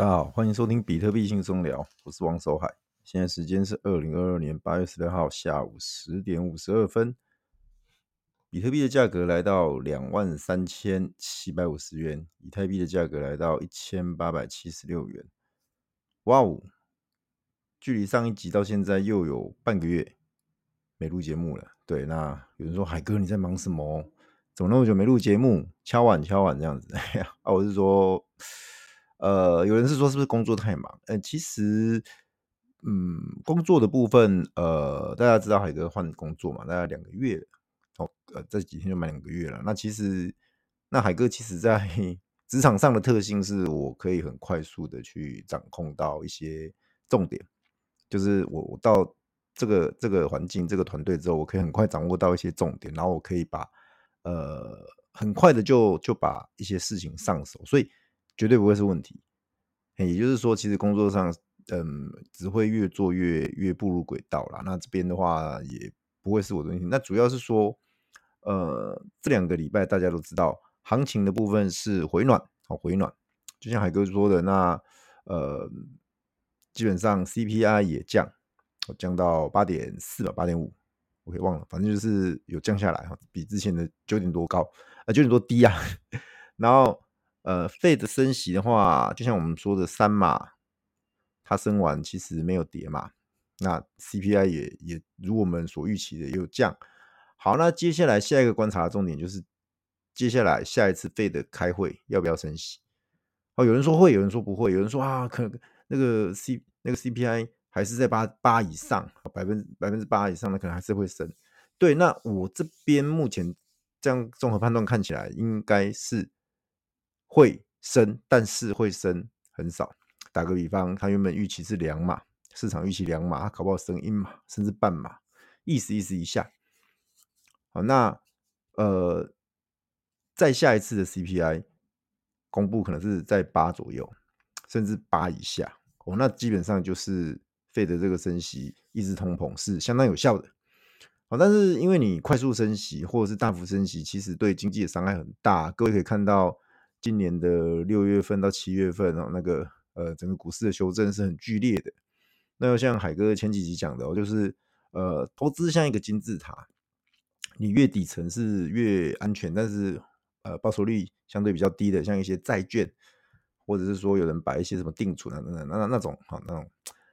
大家好，欢迎收听比特币轻松聊，我是王守海。现在时间是二零二二年八月十六号下午十点五十二分，比特币的价格来到两万三千七百五十元，以太币的价格来到一千八百七十六元。哇哦，距离上一集到现在又有半个月没录节目了。对，那有人说海哥你在忙什么？怎么那么久没录节目？敲碗敲碗这样子。哎呀，啊，我是说。呃，有人是说是不是工作太忙？呃，其实，嗯，工作的部分，呃，大家知道海哥换工作嘛，大概两个月，哦，呃，这几天就满两个月了。那其实，那海哥其实在 职场上的特性是我可以很快速的去掌控到一些重点，就是我我到这个这个环境这个团队之后，我可以很快掌握到一些重点，然后我可以把呃很快的就就把一些事情上手，所以。绝对不会是问题，也就是说，其实工作上，嗯，只会越做越越步入轨道啦。那这边的话，也不会是我的问题。那主要是说，呃，这两个礼拜大家都知道，行情的部分是回暖，好回暖。就像海哥说的，那呃，基本上 CPI 也降，降到八点四吧，八点五，我给忘了，反正就是有降下来哈，比之前的九点多高，啊，九点多低啊，然后。呃，Fed 升息的话，就像我们说的三码，它升完其实没有跌嘛。那 CPI 也也如我们所预期的也有降。好，那接下来下一个观察的重点就是，接下来下一次 Fed 开会要不要升息？哦，有人说会，有人说不会，有人说啊，可能那个 C 那个 CPI 还是在八八以上，百分百分之八以上的可能还是会升。对，那我这边目前这样综合判断看起来应该是。会升，但是会升很少。打个比方，他原本预期是两码，市场预期两码，他搞不好升一码，甚至半码，意思意思一下。好，那呃，再下一次的 CPI 公布可能是在八左右，甚至八以下。哦，那基本上就是 Fed 的这个升息抑制通膨是相当有效的。好，但是因为你快速升息或者是大幅升息，其实对经济的伤害很大。各位可以看到。今年的六月份到七月份哦，那个呃，整个股市的修正是很剧烈的。那就像海哥前几集讲的哦，就是呃，投资像一个金字塔，你越底层是越安全，但是呃，报酬率相对比较低的，像一些债券，或者是说有人把一些什么定存啊等等，那那那种哈，那种，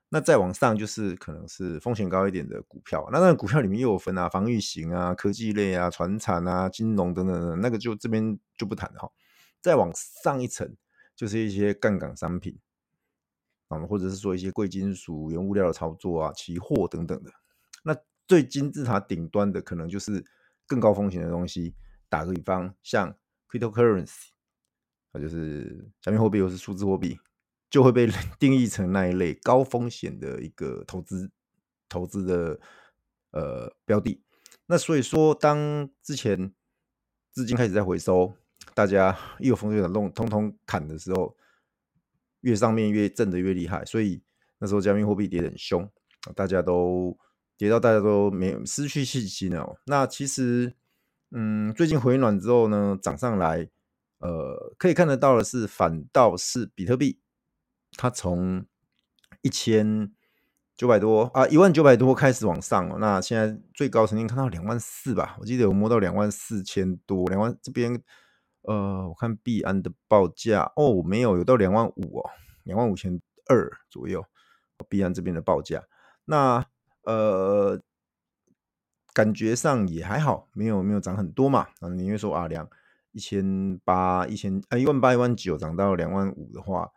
那再往上就是可能是风险高一点的股票。那那股票里面又有分啊，防御型啊、科技类啊、传产啊、金融等等等，那个就这边就不谈了哈。再往上一层，就是一些杠杆商品啊，或者是说一些贵金属、原物料的操作啊、期货等等的。那最金字塔顶端的，可能就是更高风险的东西。打个比方，像 cryptocurrency，啊就是加密货币，又是数字货币，就会被 定义成那一类高风险的一个投资投资的呃标的。那所以说，当之前资金开始在回收。大家一有风吹草动，通通砍的时候，越上面越震得越厉害，所以那时候加密货币跌得很凶，大家都跌到大家都没失去信心了。那其实，嗯，最近回暖之后呢，涨上来，呃，可以看得到的是，反倒是比特币，它从一千九百多啊，一万九百多开始往上，那现在最高曾经看到两万四吧，我记得有摸到两万四千多，两万这边。呃，我看币安的报价哦，没有，有到两万五哦，两万五千二左右。币安这边的报价，那呃，感觉上也还好，没有没有涨很多嘛。啊，你会说啊，两一千八、一千啊，一万八、一万九涨到两万五的话，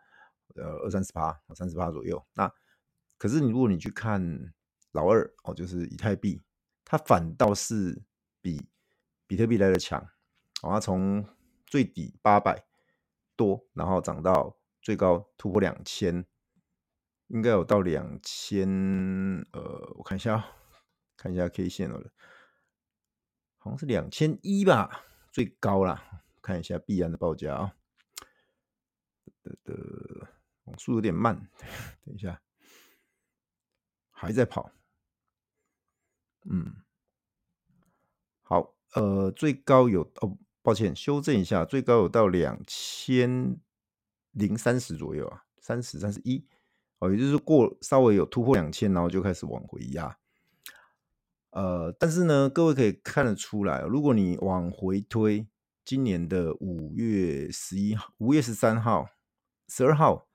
呃，二三十趴，三十趴左右。那可是你如果你去看老二哦，就是以太币，它反倒是比比特币来的强，哦，它从最底八百多，然后涨到最高突破两千，应该有到两千。呃，我看一下，看一下 K 线了，好像是两千一吧，最高啦。看一下必安的报价啊，的的网速有点慢，等一下，还在跑。嗯，好，呃，最高有哦。抱歉，修正一下，最高有到两千零三十左右啊，三十、三十一，哦，也就是过稍微有突破两千，然后就开始往回压。呃，但是呢，各位可以看得出来，如果你往回推，今年的五月十一号、五月十三号、十二号，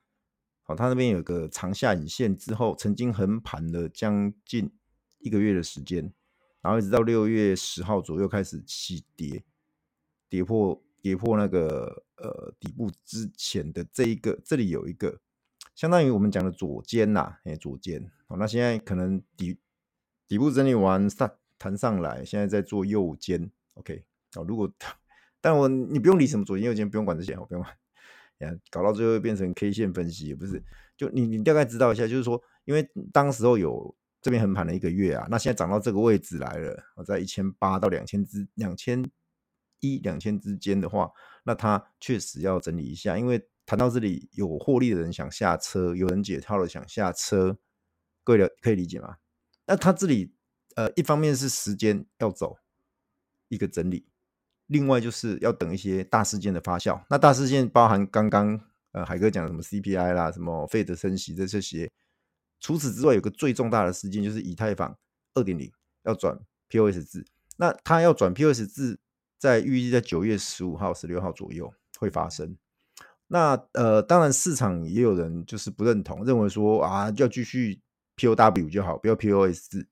好，它那边有个长下影线之后，曾经横盘了将近一个月的时间，然后一直到六月十号左右开始起跌，跌破跌破那个呃底部之前的这一个，这里有一个相当于我们讲的左肩呐，哎，左肩，好，那现在可能底。底部整理完上弹上来，现在在做右肩，OK，哦，如果但我你不用理什么左肩右肩，不用管这些，我不用管，呀搞到最后变成 K 线分析也不是，就你你大概知道一下，就是说，因为当时候有这边横盘了一个月啊，那现在涨到这个位置来了，我在一千八到两千之两千一两千之间的话，那它确实要整理一下，因为谈到这里有获利的人想下车，有人解套了想下车，各位了可以理解吗？那它这里，呃，一方面是时间要走一个整理，另外就是要等一些大事件的发酵。那大事件包含刚刚呃海哥讲的什么 CPI 啦，什么费德升息的这些。除此之外，有个最重大的事件就是以太坊二点零要转 POS 制。那它要转 POS 制，在预计在九月十五号、十六号左右会发生。那呃，当然市场也有人就是不认同，认为说啊，要继续。POW 就好，不要 POS 字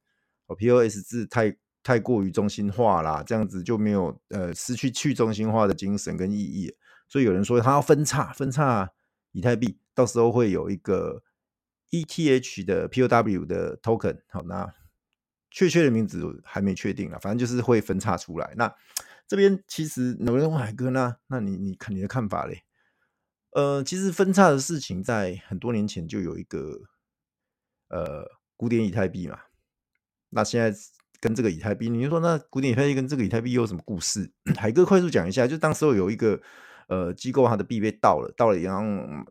哦，POS 字太太过于中心化啦，这样子就没有呃失去去中心化的精神跟意义。所以有人说他要分叉分叉以太币，到时候会有一个 ETH 的 POW 的 token。好，那确切的名字还没确定啊，反正就是会分叉出来。那这边其实有人问海哥，呢那你你看你的看法嘞？呃，其实分叉的事情在很多年前就有一个。呃，古典以太币嘛，那现在跟这个以太币，你就说那古典以太币跟这个以太币有什么故事？海哥快速讲一下，就当时候有一个呃机构，它的币被盗了，盗了，然后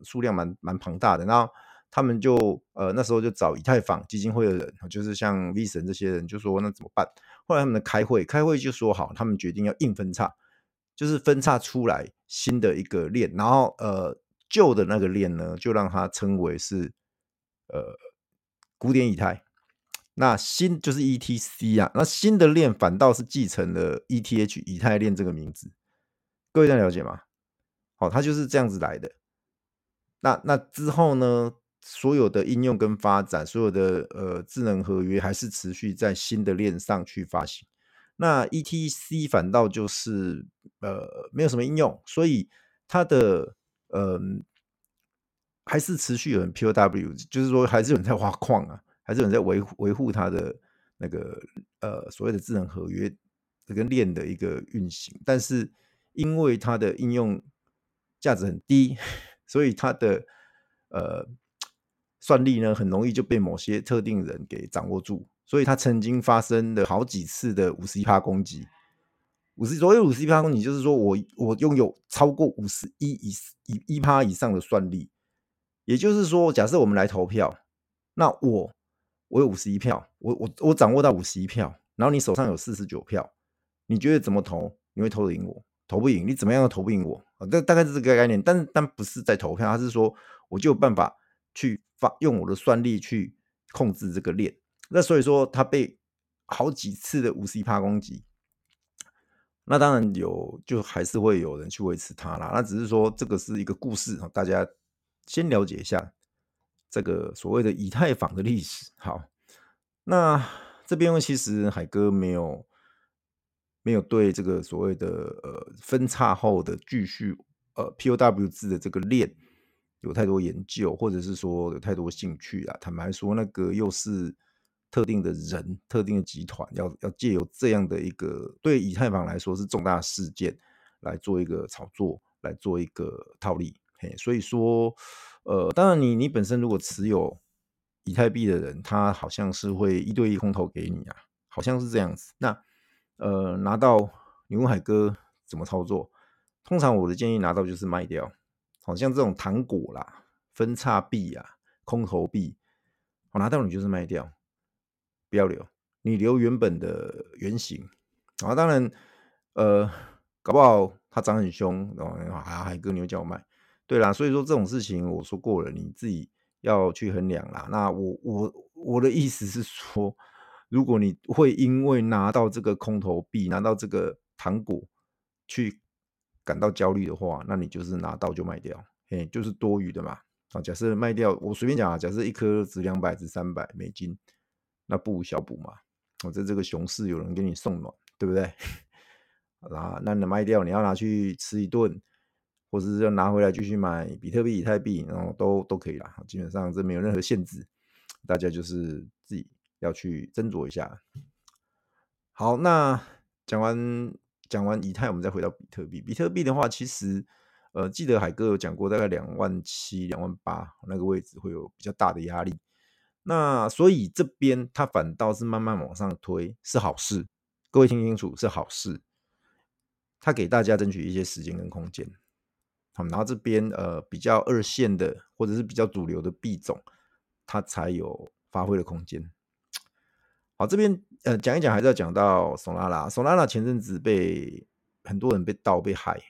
数量蛮蛮庞大的，然后他们就呃那时候就找以太坊基金会的人，就是像 V 神这些人，就说那怎么办？后来他们开会，开会就说好，他们决定要硬分叉，就是分叉出来新的一个链，然后呃旧的那个链呢，就让它称为是呃。古典以太，那新就是 ETC 啊，那新的链反倒是继承了 ETH 以太链这个名字，各位这样了解吗？好，它就是这样子来的。那那之后呢，所有的应用跟发展，所有的呃智能合约还是持续在新的链上去发行。那 ETC 反倒就是呃没有什么应用，所以它的呃。还是持续有人 POW，就是说还是有人在挖矿啊，还是有人在维维护它的那个呃所谓的智能合约这个链的一个运行，但是因为它的应用价值很低，所以它的呃算力呢很容易就被某些特定人给掌握住，所以它曾经发生了好几次的五十一趴攻击，五十所谓五十一趴攻击就是说我我拥有超过五十一以一趴以上的算力。也就是说，假设我们来投票，那我我有五十一票，我我我掌握到五十一票，然后你手上有四十九票，你觉得怎么投？你会投得赢我？投不赢，你怎么样都投不赢我啊？这大概是这个概念，但但不是在投票，它是说我就有办法去发用我的算力去控制这个链。那所以说，它被好几次的五 C 趴攻击，那当然有，就还是会有人去维持它啦。那只是说这个是一个故事，大家。先了解一下这个所谓的以太坊的历史。好，那这边其实海哥没有没有对这个所谓的呃分叉后的继续呃 POW 制的这个链有太多研究，或者是说有太多兴趣啊。坦白说，那个又是特定的人、特定的集团，要要借由这样的一个对以太坊来说是重大事件来做一个炒作，来做一个套利。嘿所以说，呃，当然你你本身如果持有以太币的人，他好像是会一对一空投给你啊，好像是这样子。那呃，拿到你问海哥怎么操作？通常我的建议拿到就是卖掉，好像这种糖果啦、分叉币啊、空投币，我拿到你就是卖掉，不要留，你留原本的原型啊。当然，呃，搞不好它涨很凶，然后海海哥你又叫我卖。对啦，所以说这种事情我说过了，你自己要去衡量啦。那我我我的意思是说，如果你会因为拿到这个空投币，拿到这个糖果去感到焦虑的话，那你就是拿到就卖掉，嘿，就是多余的嘛。啊，假设卖掉，我随便讲啊，假设一颗值两百至三百美金，那不无小补嘛。我在这个熊市有人给你送暖，对不对？啊，那你卖掉，你要拿去吃一顿。或者是要拿回来继续买比特币、以太币，然后都都可以啦。基本上这没有任何限制，大家就是自己要去斟酌一下。好，那讲完讲完以太，我们再回到比特币。比特币的话，其实呃，记得海哥有讲过，大概两万七、两万八那个位置会有比较大的压力。那所以这边它反倒是慢慢往上推，是好事。各位听清楚，是好事。它给大家争取一些时间跟空间。好，然后这边呃比较二线的或者是比较主流的币种，它才有发挥的空间。好，这边呃讲一讲，还是要讲到 Solana。Solana 前阵子被很多人被盗被害。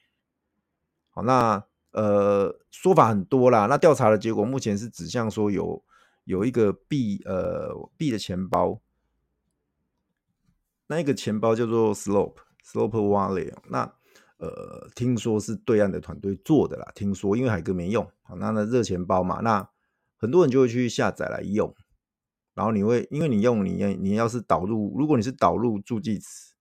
好，那呃说法很多啦。那调查的结果目前是指向说有有一个币呃币的钱包，那一个钱包叫做 Slope Slope Wallet。那呃，听说是对岸的团队做的啦。听说，因为海哥没用，好，那那热钱包嘛，那很多人就会去下载来用。然后你会，因为你用，你你要是导入，如果你是导入助记词，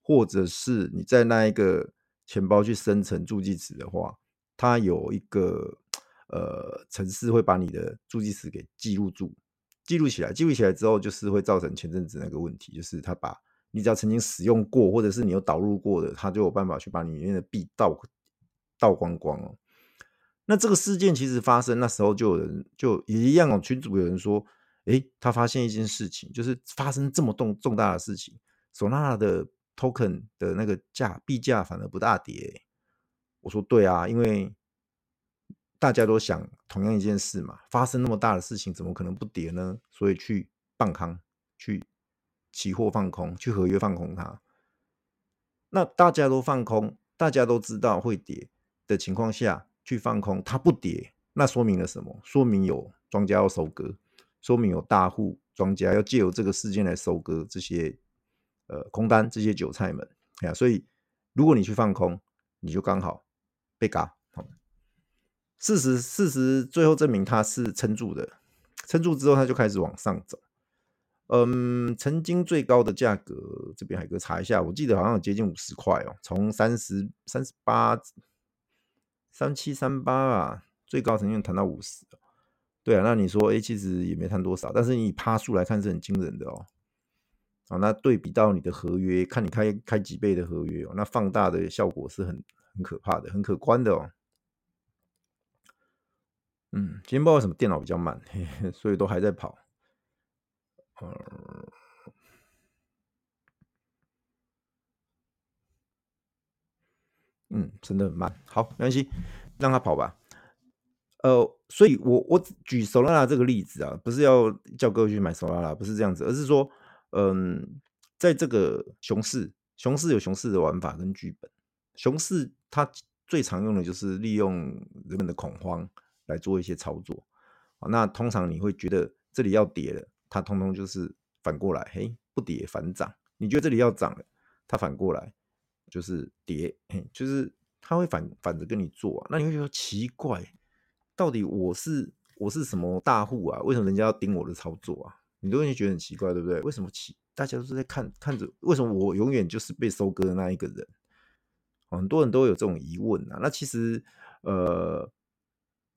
或者是你在那一个钱包去生成助记词的话，它有一个呃程式会把你的助记词给记录住，记录起来，记录起来之后，就是会造成前阵子那个问题，就是他把。你只要曾经使用过，或者是你有导入过的，他就有办法去把里面的币盗盗光光哦。那这个事件其实发生那时候就有人就也一样哦，群主有人说，诶，他发现一件事情，就是发生这么重重大的事情，Solana 的 token 的那个价币价反而不大跌。我说对啊，因为大家都想同样一件事嘛，发生那么大的事情，怎么可能不跌呢？所以去放空去。期货放空，去合约放空它。那大家都放空，大家都知道会跌的情况下去放空，它不跌，那说明了什么？说明有庄家要收割，说明有大户庄家要借由这个事件来收割这些呃空单，这些韭菜们。哎呀，所以如果你去放空，你就刚好被嘎。事实事实最后证明它是撑住的，撑住之后它就开始往上走。嗯，曾经最高的价格，这边海哥查一下，我记得好像有接近五十块哦，从三十三十八三七三八啊，最高曾经谈到五十。对啊，那你说，哎，其实也没谈多少，但是你以趴数来看是很惊人的哦。啊，那对比到你的合约，看你开开几倍的合约哦，那放大的效果是很很可怕的，很可观的哦。嗯，今天不知道为什么电脑比较慢，嘿嘿，所以都还在跑。嗯，真的很慢。好，没关系，让他跑吧。呃，所以我我举 Solana 这个例子啊，不是要叫各位去买 Solana，不是这样子，而是说，嗯，在这个熊市，熊市有熊市的玩法跟剧本。熊市它最常用的就是利用人们的恐慌来做一些操作。那通常你会觉得这里要跌了。它通通就是反过来，嘿，不跌反涨。你觉得这里要涨了，它反过来就是跌，嘿，就是它会反反着跟你做啊。那你会觉得奇怪，到底我是我是什么大户啊？为什么人家要盯我的操作啊？你都会觉得很奇怪，对不对？为什么奇？大家都是在看看着，为什么我永远就是被收割的那一个人？很多人都有这种疑问啊。那其实，呃，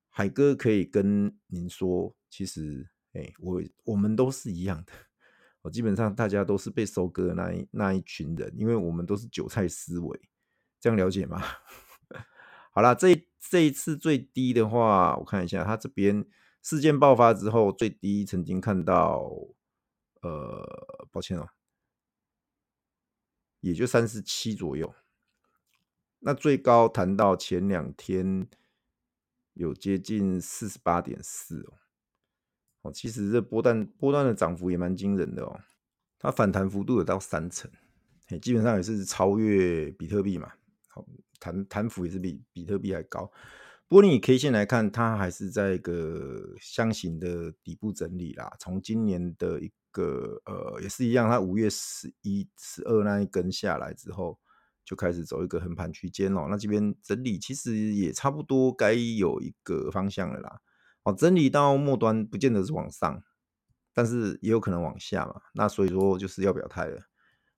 海哥可以跟您说，其实。哎，我我们都是一样的，我基本上大家都是被收割的那一那一群人，因为我们都是韭菜思维，这样了解吗？好啦，这这一次最低的话，我看一下，他这边事件爆发之后最低曾经看到，呃，抱歉哦，也就三十七左右，那最高谈到前两天有接近四十八点四哦。其实这波段波段的涨幅也蛮惊人的哦，它反弹幅度有到三成，基本上也是超越比特币嘛。好，弹弹幅也是比比特币还高。不过你以 K 线来看，它还是在一个箱型的底部整理啦。从今年的一个呃也是一样，它五月十一、十二那一根下来之后，就开始走一个横盘区间哦。那这边整理其实也差不多该有一个方向了啦。哦，整理到末端不见得是往上，但是也有可能往下嘛。那所以说就是要表态了。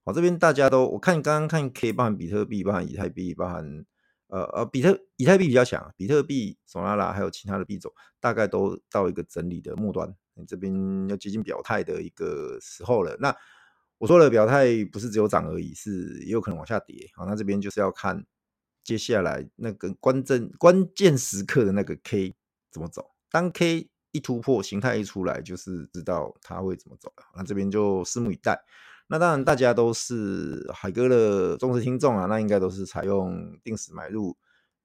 好，这边大家都我看刚刚看 K 包含比特币，包含以太币，包含。呃呃，比特以太币比较强，比特币、索拉拉还有其他的币种，大概都到一个整理的末端，你这边要接近表态的一个时候了。那我说了，表态不是只有涨而已，是也有可能往下跌。好，那这边就是要看接下来那个关键关键时刻的那个 K 怎么走。当 K 一突破，形态一出来，就是知道它会怎么走了。那这边就拭目以待。那当然，大家都是海哥的忠实听众啊，那应该都是采用定时买入，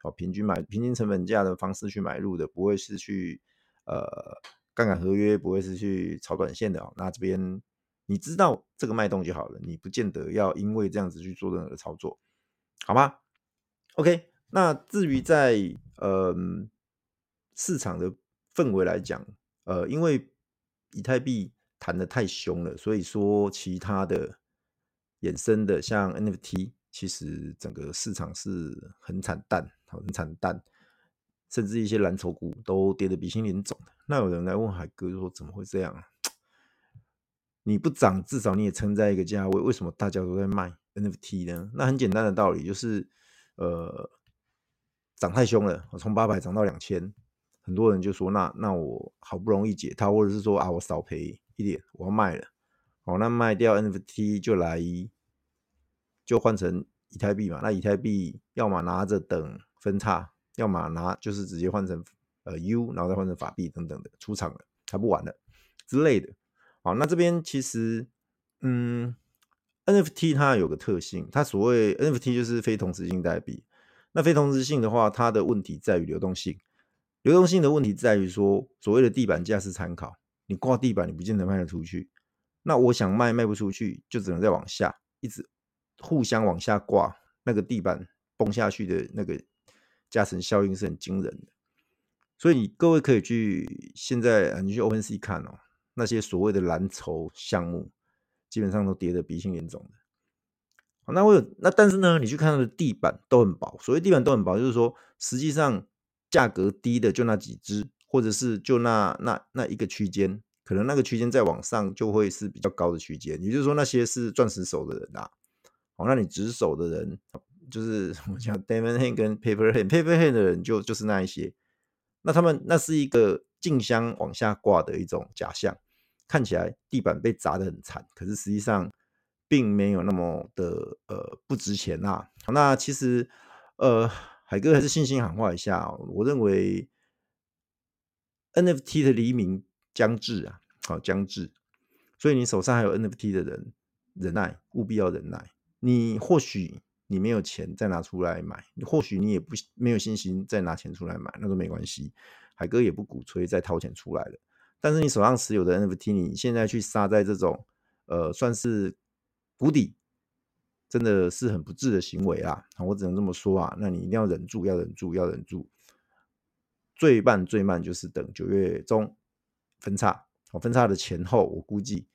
哦，平均买平均成本价的方式去买入的，不会是去呃杠杆合约，不会是去炒短线的哦。那这边你知道这个脉动就好了，你不见得要因为这样子去做任何的操作，好吗？OK，那至于在呃市场的氛围来讲，呃，因为以太币。谈得太凶了，所以说其他的衍生的像 NFT，其实整个市场是很惨淡，很惨淡，甚至一些蓝筹股都跌得鼻青脸肿的。那有人来问海哥说：“怎么会这样？你不涨，至少你也撑在一个价位，为什么大家都在卖 NFT 呢？”那很简单的道理就是，呃，涨太凶了，我从八百涨到两千，很多人就说：“那那我好不容易解套，或者是说啊，我少赔。”点我要卖了，好，那卖掉 NFT 就来就换成以太币嘛。那以太币要么拿着等分叉，要么拿就是直接换成呃 U，然后再换成法币等等的出场了，还不玩了之类的。好，那这边其实嗯，NFT 它有个特性，它所谓 NFT 就是非同质性代币。那非同质性的话，它的问题在于流动性，流动性的问题在于说所谓的地板价是参考。你挂地板，你不见得卖得出去。那我想卖，卖不出去，就只能再往下，一直互相往下挂。那个地板崩下去的那个加成效应是很惊人的。所以你各位可以去现在你去 OpenSea 看哦，那些所谓的蓝筹项目，基本上都跌得鼻青脸肿的。那我有那，但是呢，你去看它的地板都很薄。所谓地板都很薄，就是说实际上价格低的就那几只。或者是就那那那一个区间，可能那个区间再往上就会是比较高的区间，也就是说那些是钻石手的人啊，哦，那你直手的人，就是 我讲 Diamond Hand 跟 Paper Hand，Paper Hand 的人就就是那一些，那他们那是一个竞相往下挂的一种假象，看起来地板被砸得很惨，可是实际上并没有那么的呃不值钱呐、啊。那其实呃海哥还是信心喊话一下、我认为。NFT 的黎明将至啊，好将至，所以你手上还有 NFT 的人，忍耐，务必要忍耐。你或许你没有钱再拿出来买，或许你也不没有信心再拿钱出来买，那都没关系。海哥也不鼓吹再掏钱出来了。但是你手上持有的 NFT，你现在去杀在这种呃算是谷底，真的是很不智的行为啊！我只能这么说啊，那你一定要忍住，要忍住，要忍住。最慢最慢就是等九月中分叉，哦，分叉的前后，我估计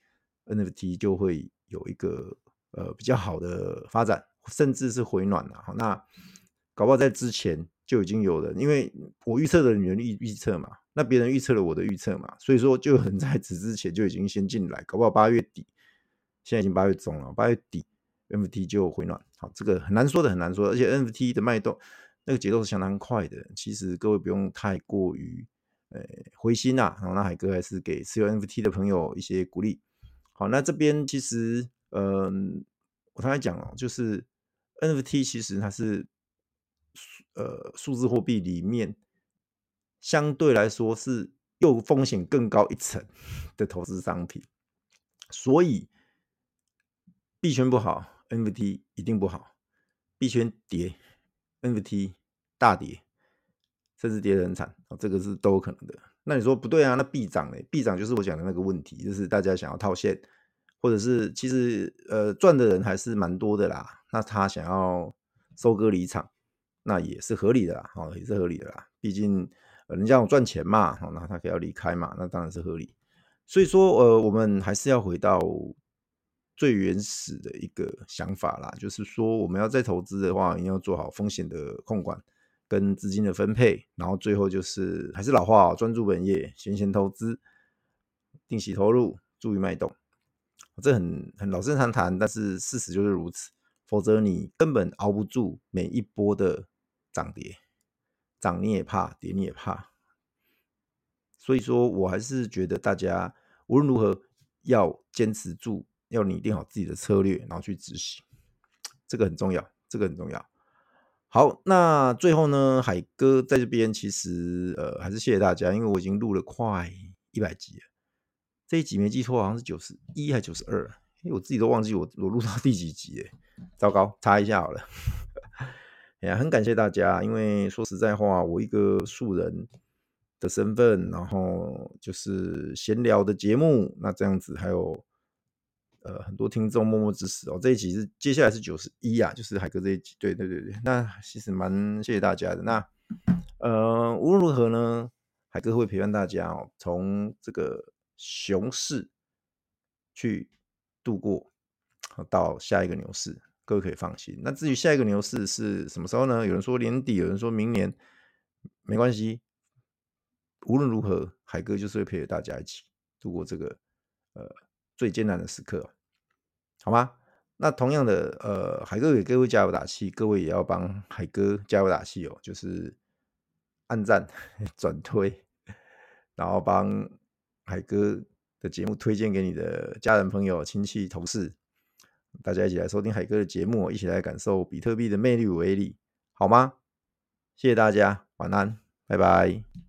NFT 就会有一个呃比较好的发展，甚至是回暖了。好，那搞不好在之前就已经有了，因为我预测的人预预测嘛，那别人预测了我的预测嘛，所以说就很在此之前就已经先进来，搞不好八月底，现在已经八月中了，八月底 NFT 就回暖。好，这个很难说的，很难说，而且 NFT 的脉动。那个节奏是相当快的，其实各位不用太过于呃灰心呐、啊。然后那海哥还是给持有 NFT 的朋友一些鼓励。好，那这边其实呃，我刚才讲了，就是 NFT 其实它是呃数字货币里面相对来说是又风险更高一层的投资商品，所以币圈不好，NFT 一定不好，币圈跌。NFT 大跌，甚至跌得很惨，这个是都有可能的。那你说不对啊？那币涨呢？币涨就是我讲的那个问题，就是大家想要套现，或者是其实呃赚的人还是蛮多的啦。那他想要收割离场，那也是合理的啦，哦，也是合理的啦。毕竟人家有赚钱嘛，那他可要离开嘛，那当然是合理。所以说，呃，我们还是要回到最原始的一个想法啦，就是说，我们要再投资的话，一定要做好风险的控管跟资金的分配，然后最后就是还是老话，专注本业，闲钱投资，定期投入，注意脉动。这很很老生常谈，但是事实就是如此。否则你根本熬不住每一波的涨跌，涨你也怕，跌你也怕。所以说我还是觉得大家无论如何要坚持住，要拟定好自己的策略，然后去执行，这个很重要，这个很重要。好，那最后呢，海哥在这边其实呃还是谢谢大家，因为我已经录了快一百集了，这一集没记错好像是九十一还是九十二，因为我自己都忘记我我录到第几集哎。糟糕，查一下好了。哎呀，很感谢大家，因为说实在话，我一个素人的身份，然后就是闲聊的节目，那这样子还有呃很多听众默默支持哦。这一集是接下来是九十一啊，就是海哥这一集，对对对对，那其实蛮谢谢大家的。那呃无论如何呢，海哥会陪伴大家哦，从这个熊市去度过，到下一个牛市。各位可以放心。那至于下一个牛市是什么时候呢？有人说年底，有人说明年，没关系。无论如何，海哥就是会陪着大家一起度过这个呃最艰难的时刻，好吗？那同样的，呃，海哥给各位加油打气，各位也要帮海哥加油打气哦，就是按赞、转推，然后帮海哥的节目推荐给你的家人、朋友、亲戚、同事。大家一起来收听海哥的节目，一起来感受比特币的魅力与威力，好吗？谢谢大家，晚安，拜拜。